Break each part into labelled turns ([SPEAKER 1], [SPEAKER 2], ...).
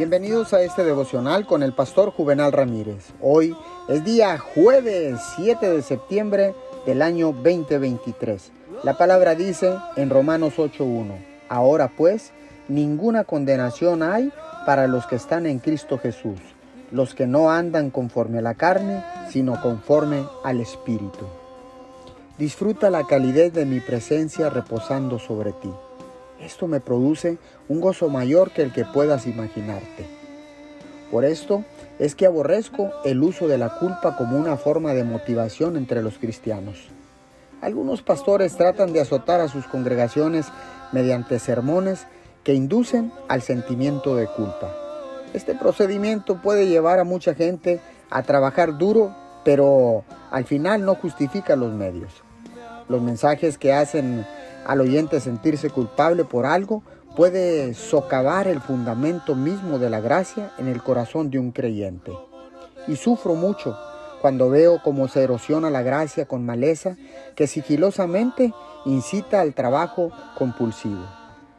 [SPEAKER 1] Bienvenidos a este devocional con el pastor Juvenal Ramírez. Hoy es día jueves 7 de septiembre del año 2023. La palabra dice en Romanos 8.1, ahora pues, ninguna condenación hay para los que están en Cristo Jesús, los que no andan conforme a la carne, sino conforme al Espíritu. Disfruta la calidez de mi presencia reposando sobre ti. Esto me produce un gozo mayor que el que puedas imaginarte. Por esto es que aborrezco el uso de la culpa como una forma de motivación entre los cristianos. Algunos pastores tratan de azotar a sus congregaciones mediante sermones que inducen al sentimiento de culpa. Este procedimiento puede llevar a mucha gente a trabajar duro, pero al final no justifica los medios. Los mensajes que hacen al oyente sentirse culpable por algo puede socavar el fundamento mismo de la gracia en el corazón de un creyente. Y sufro mucho cuando veo cómo se erosiona la gracia con maleza que sigilosamente incita al trabajo compulsivo.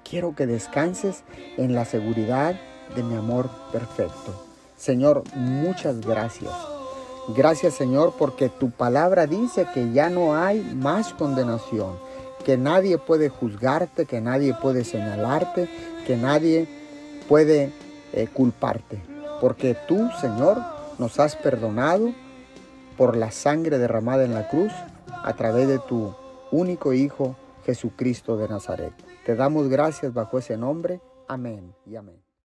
[SPEAKER 1] Quiero que descanses en la seguridad de mi amor perfecto. Señor, muchas gracias. Gracias Señor porque tu palabra dice que ya no hay más condenación que nadie puede juzgarte, que nadie puede señalarte, que nadie puede eh, culparte. Porque tú, Señor, nos has perdonado por la sangre derramada en la cruz a través de tu único Hijo, Jesucristo de Nazaret. Te damos gracias bajo ese nombre. Amén y amén.